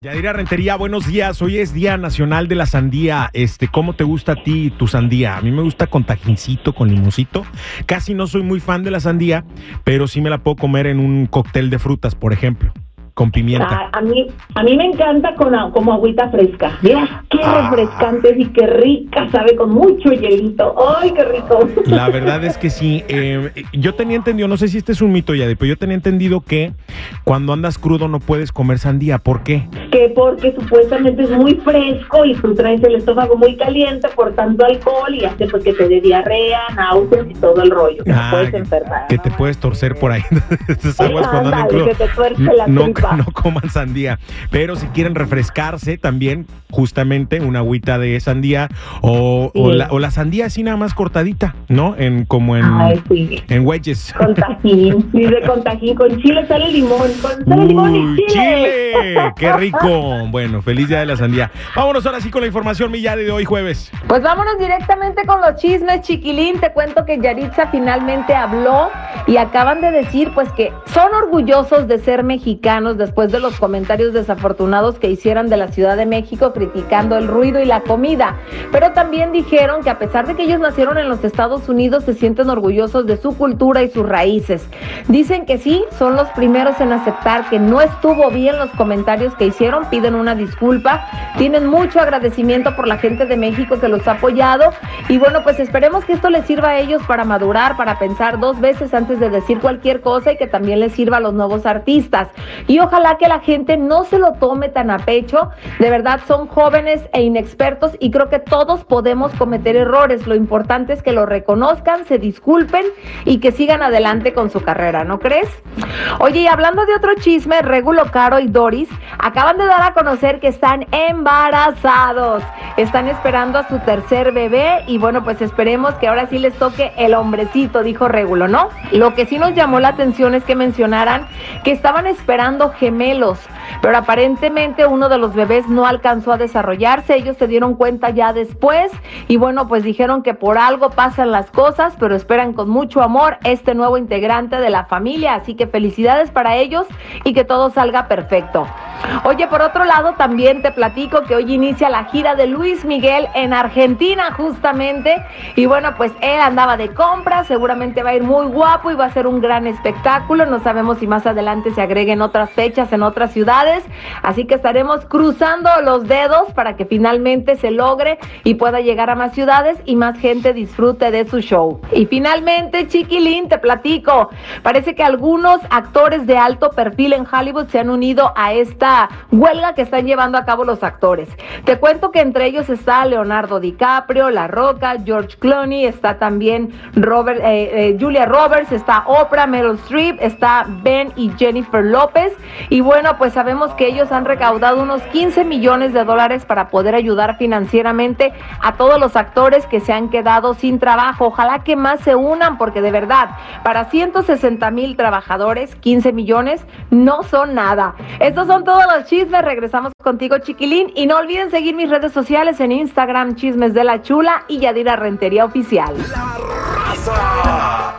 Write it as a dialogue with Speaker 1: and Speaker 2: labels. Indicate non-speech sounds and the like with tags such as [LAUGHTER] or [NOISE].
Speaker 1: Yadira Rentería, buenos días. Hoy es Día Nacional de la Sandía. Este, ¿cómo te gusta a ti tu sandía? A mí me gusta con tajincito, con limoncito. Casi no soy muy fan de la sandía, pero sí me la puedo comer en un cóctel de frutas, por ejemplo con pimienta.
Speaker 2: A, a, mí, a mí me encanta con como agüita fresca. Mira, qué
Speaker 1: Ah.
Speaker 2: refrescante y qué rica, sabe, con mucho hielito. ¡Ay, qué rico! [LAUGHS]
Speaker 1: La verdad es que sí. eh, yo tenía entendido, no sé si este es un mito ya, pero yo tenía entendido que cuando andas crudo no puedes comer sandía. ¿Por qué?
Speaker 2: que porque supuestamente es muy fresco y tú traes el estómago muy caliente por tanto alcohol y hace pues que te dé diarrea, náuseas y todo el rollo.
Speaker 1: Ah,
Speaker 2: puedes enfermar.
Speaker 1: Que te puedes torcer por ahí. [LAUGHS] Estas aguas cuando andan crudo.
Speaker 2: que te tuerce la
Speaker 1: no,
Speaker 2: tripa. [LAUGHS]
Speaker 1: no coman sandía. Pero si quieren refrescarse también, justamente una agüita de sandía o, o
Speaker 2: Sí.
Speaker 1: la, o la sandía así nada más cortadita, ¿no? En como en,
Speaker 2: Ay, sí.
Speaker 1: en wedges.
Speaker 2: Con tajín, dice con tajín, con chile sale limón, con sale limón y
Speaker 1: Uy,
Speaker 2: chile.
Speaker 1: chile, qué [LAUGHS] rico. Bueno, feliz día de la sandía. Vámonos ahora sí con la información, mi Yade, de hoy jueves.
Speaker 3: Pues vámonos directamente con los chismes, chiquilín. Te cuento que Yaritza finalmente habló y acaban de decir pues que son orgullosos de ser mexicanos después de los comentarios desafortunados que hicieran de la Ciudad de México criticando el ruido y la comida. Pero también dijeron que a pesar de que ellos nacieron en los Estados Unidos, se sienten orgullosos de su cultura y sus raíces. Dicen que sí, son los primeros en aceptar que no estuvo bien los comentarios que hicieron, piden una disculpa, tienen mucho agradecimiento por la gente de México que los ha apoyado y bueno, pues esperemos que esto les sirva a ellos para madurar, para pensar dos veces antes de decir cualquier cosa y que también les sirva a los nuevos artistas. Y ojalá que la gente no se lo tome tan a pecho, de verdad son jóvenes e inexpertos y creo que todos podemos cometer errores, lo importante es que lo reconozcan, se disculpen y que sigan adelante con su carrera, ¿no crees? Oye, y hablando de otro chisme, Regulo Caro y Doris acaban de dar a conocer que están embarazados. Están esperando a su tercer bebé y bueno, pues esperemos que ahora sí les toque el hombrecito, dijo Regulo, ¿no? Lo que sí nos llamó la atención es que mencionaran que estaban esperando gemelos, pero aparentemente uno de los bebés no alcanzó a desarrollarse, ellos se dieron cuenta ya después y bueno, pues dijeron que por algo pasan las cosas, pero esperan con mucho amor este nuevo integrante de la familia, así que felicidades para ellos y que todo salga perfecto. Oye, por otro lado, también te platico que hoy inicia la gira de Luis Miguel en Argentina, justamente. Y bueno, pues él andaba de compras, seguramente va a ir muy guapo y va a ser un gran espectáculo. No sabemos si más adelante se agreguen otras fechas en otras ciudades. Así que estaremos cruzando los dedos para que finalmente se logre y pueda llegar a más ciudades y más gente disfrute de su show. Y finalmente, Chiquilín, te platico. Parece que algunos actores de alto perfil en Hollywood se han unido a esta huelga que están llevando a cabo los actores. Te cuento que entre ellos está Leonardo DiCaprio, La Roca, George Clooney, está también Robert, eh, eh, Julia Roberts, está Oprah, Meryl Streep, está Ben y Jennifer López. Y bueno, pues sabemos que ellos han recaudado unos 15 millones de dólares para poder ayudar financieramente a todos los actores que se han quedado sin trabajo. Ojalá que más se unan porque de verdad, para 160 mil trabajadores, 15 millones no son nada. Estos son todos los chismes. Regresamos contigo, chiquilín. Y no olviden seguir mis redes sociales en Instagram, Chismes de la Chula y Yadira Rentería Oficial.
Speaker 4: La raza.